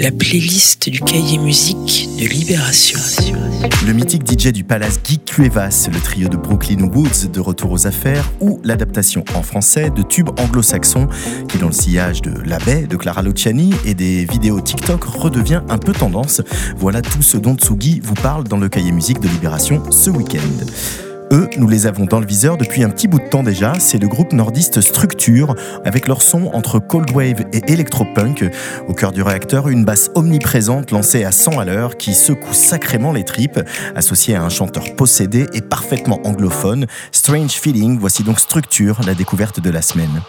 la playlist du cahier musique de Libération. Le mythique DJ du Palace Guy Cuevas, le trio de Brooklyn Woods de retour aux affaires ou l'adaptation en français de tubes anglo-saxons qui dans le sillage de La Baie de Clara Luciani et des vidéos TikTok redevient un peu tendance. Voilà tout ce dont Tsugi vous parle dans le cahier musique de Libération ce week-end. Eux, nous les avons dans le viseur depuis un petit bout de temps déjà. C'est le groupe nordiste Structure, avec leur son entre cold wave et electropunk. Au cœur du réacteur, une basse omniprésente lancée à 100 à l'heure qui secoue sacrément les tripes, associée à un chanteur possédé et parfaitement anglophone. Strange Feeling, voici donc Structure, la découverte de la semaine.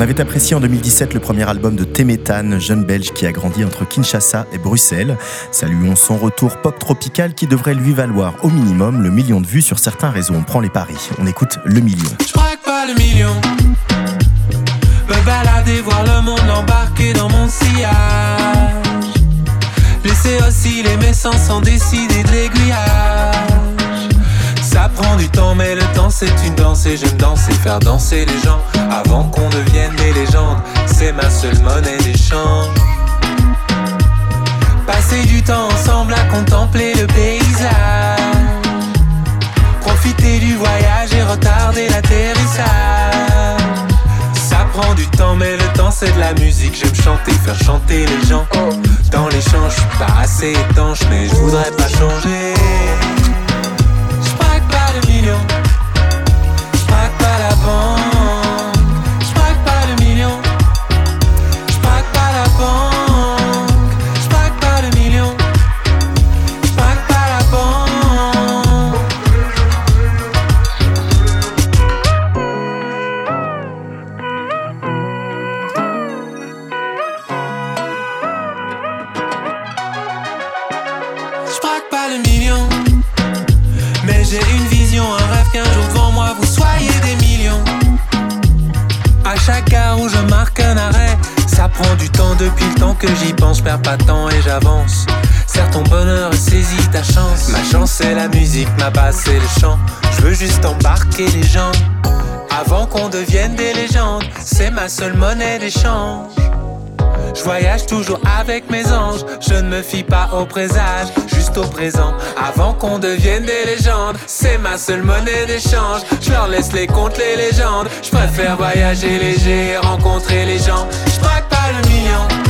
On avait apprécié en 2017 le premier album de Temetan, jeune belge qui a grandi entre Kinshasa et Bruxelles. Saluons son retour pop tropical qui devrait lui valoir au minimum le million de vues sur certains réseaux. On prend les paris. On écoute le million. Je pas le million. Me balader, voir le de l'aiguillage. Ça prend du temps, mais le temps c'est une danse et j'aime danser, faire danser les gens avant qu'on devienne des légendes. C'est ma seule monnaie d'échange. Passer du temps ensemble à contempler le paysage. Profiter du voyage et retarder l'atterrissage. Ça prend du temps, mais le temps c'est de la musique. J'aime chanter, faire chanter les gens. Dans champs, je suis pas assez étanche, mais je voudrais pas changer. Ma basse c'est le. Je veux juste embarquer les gens. Avant qu'on devienne des légendes, c'est ma seule monnaie d'échange. Je voyage toujours avec mes anges, je ne me fie pas au présage, juste au présent. Avant qu'on devienne des légendes, c'est ma seule monnaie d'échange. Je leur laisse les contes, les légendes. Je préfère voyager léger, rencontrer les gens. Je braque pas le million.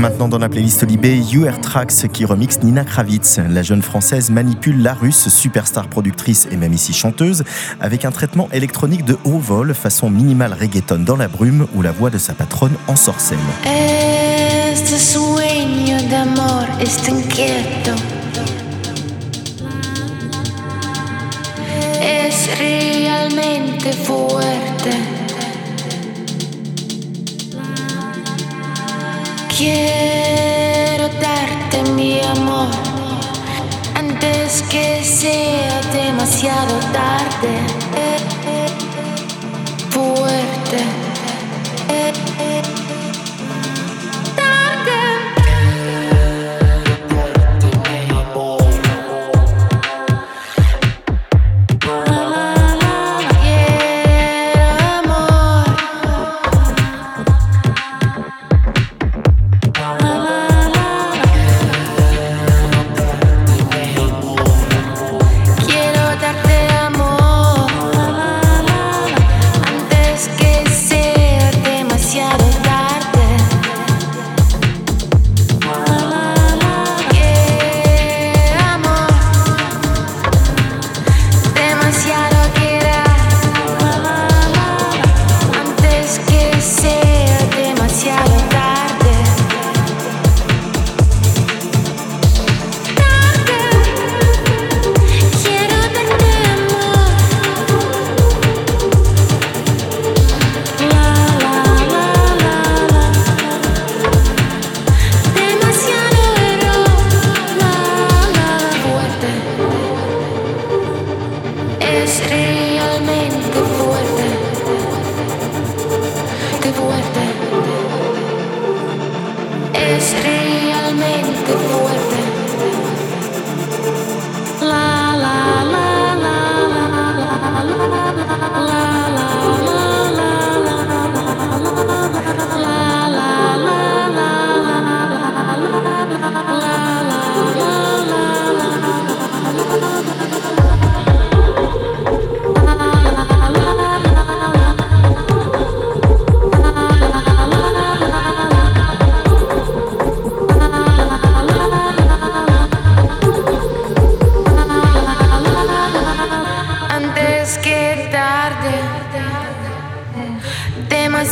Maintenant dans la playlist Libé, UR Tracks qui remixe Nina Kravitz. La jeune française manipule la russe, superstar productrice et même ici chanteuse, avec un traitement électronique de haut vol, façon minimale reggaeton dans la brume, où la voix de sa patronne ensorcelle. Este. Quiero darte mi amor antes que sea demasiado tarde. você.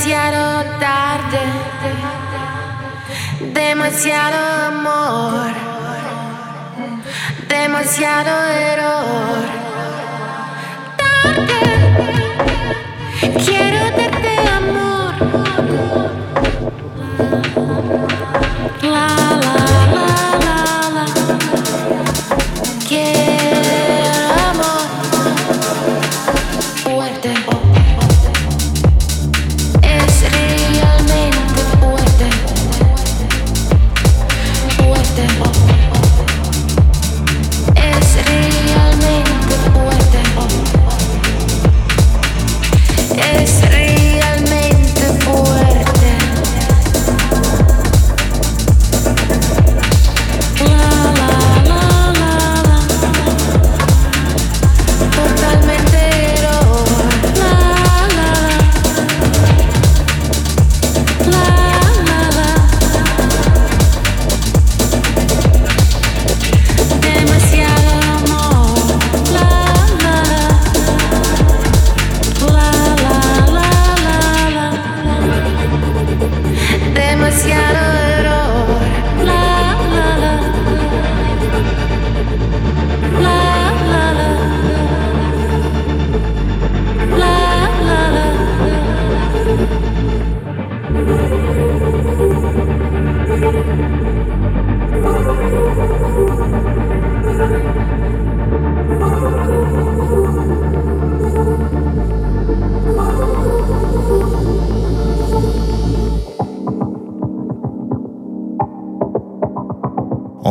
Demasiado tarde, demasiado amor, demasiado error. Tarde, quiero darte amor. La la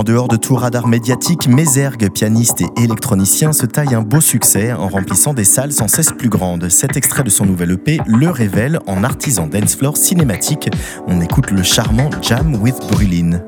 dehors de tout radar médiatique, Mézergue, pianiste et électronicien, se taille un beau succès en remplissant des salles sans cesse plus grandes. Cet extrait de son nouvel EP le révèle en artisan dance floor cinématique. On écoute le charmant Jam with Brulin.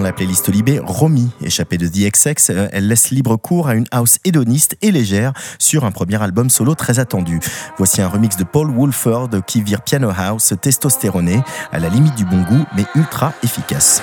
Dans la playlist Libé, Romy, échappée de DXX, euh, elle laisse libre cours à une house hédoniste et légère sur un premier album solo très attendu. Voici un remix de Paul Woolford qui vire piano house testostéroné, à la limite du bon goût mais ultra efficace.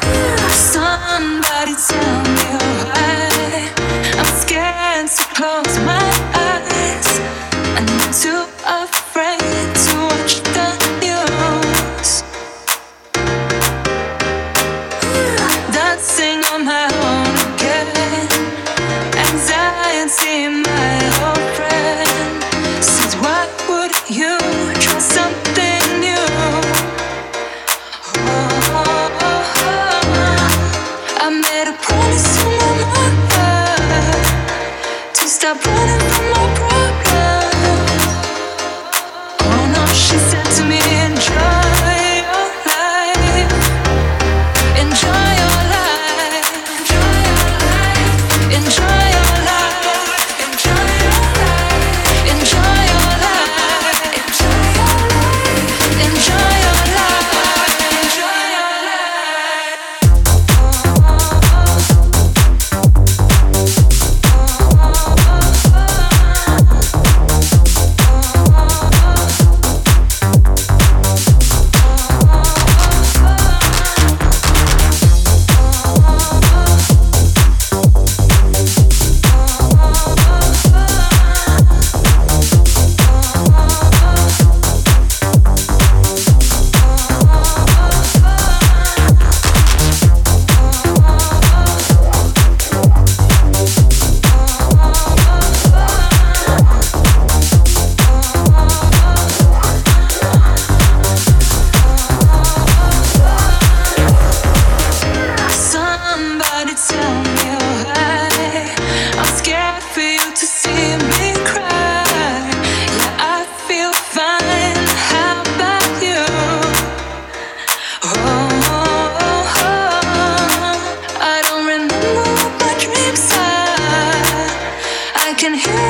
can hear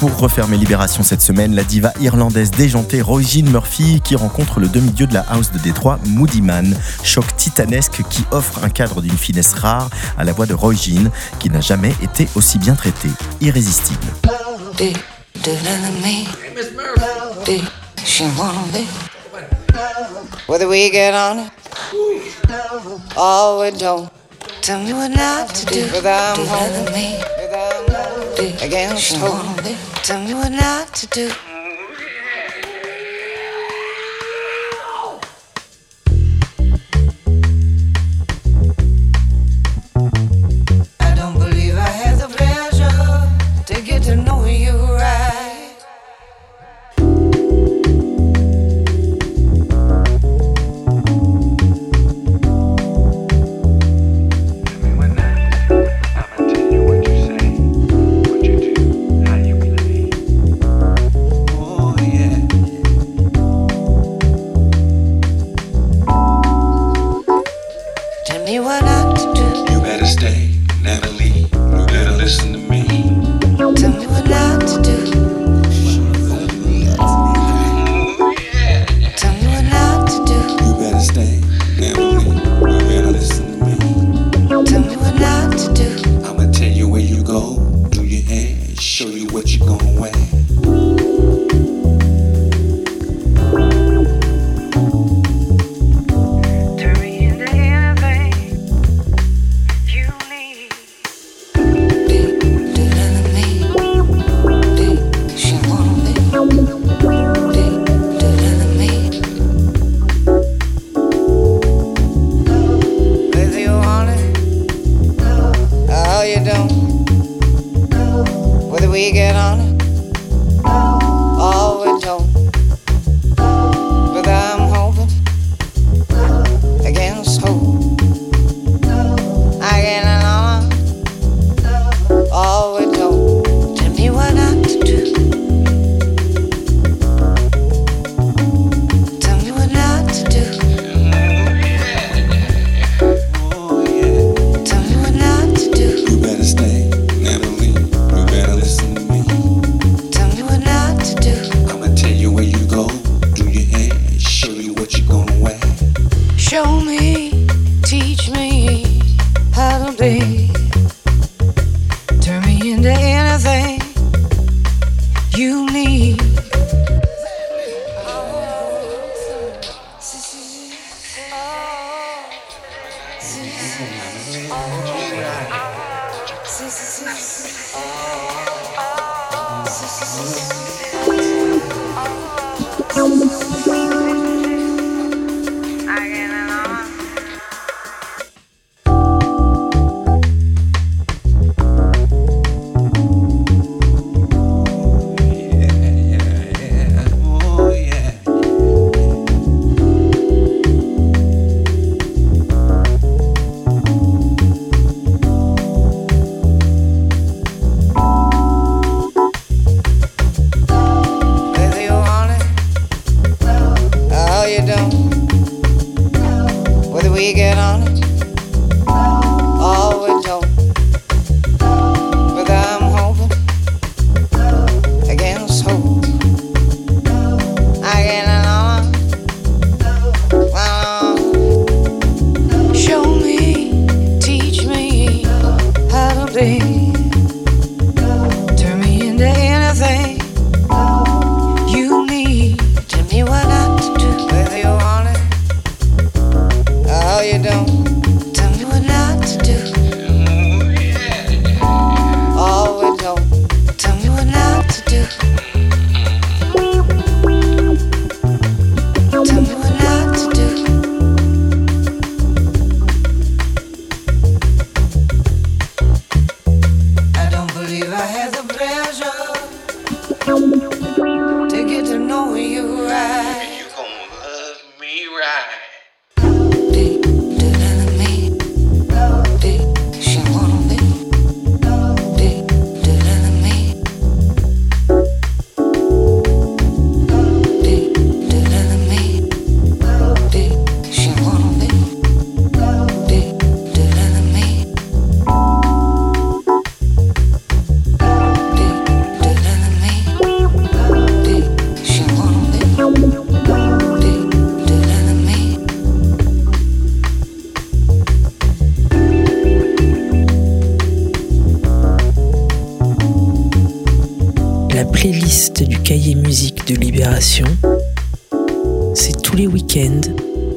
Pour refermer Libération cette semaine, la diva irlandaise déjantée Roy Murphy qui rencontre le demi-dieu de la house de Détroit, Moody Man. Choc titanesque qui offre un cadre d'une finesse rare à la voix de Roy Jean qui n'a jamais été aussi bien traité. Irrésistible. against hope. Tell me what not to do. Against Again, she. Tell me what not to do. we get on? day.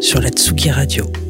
Sur la Tsugi Radio.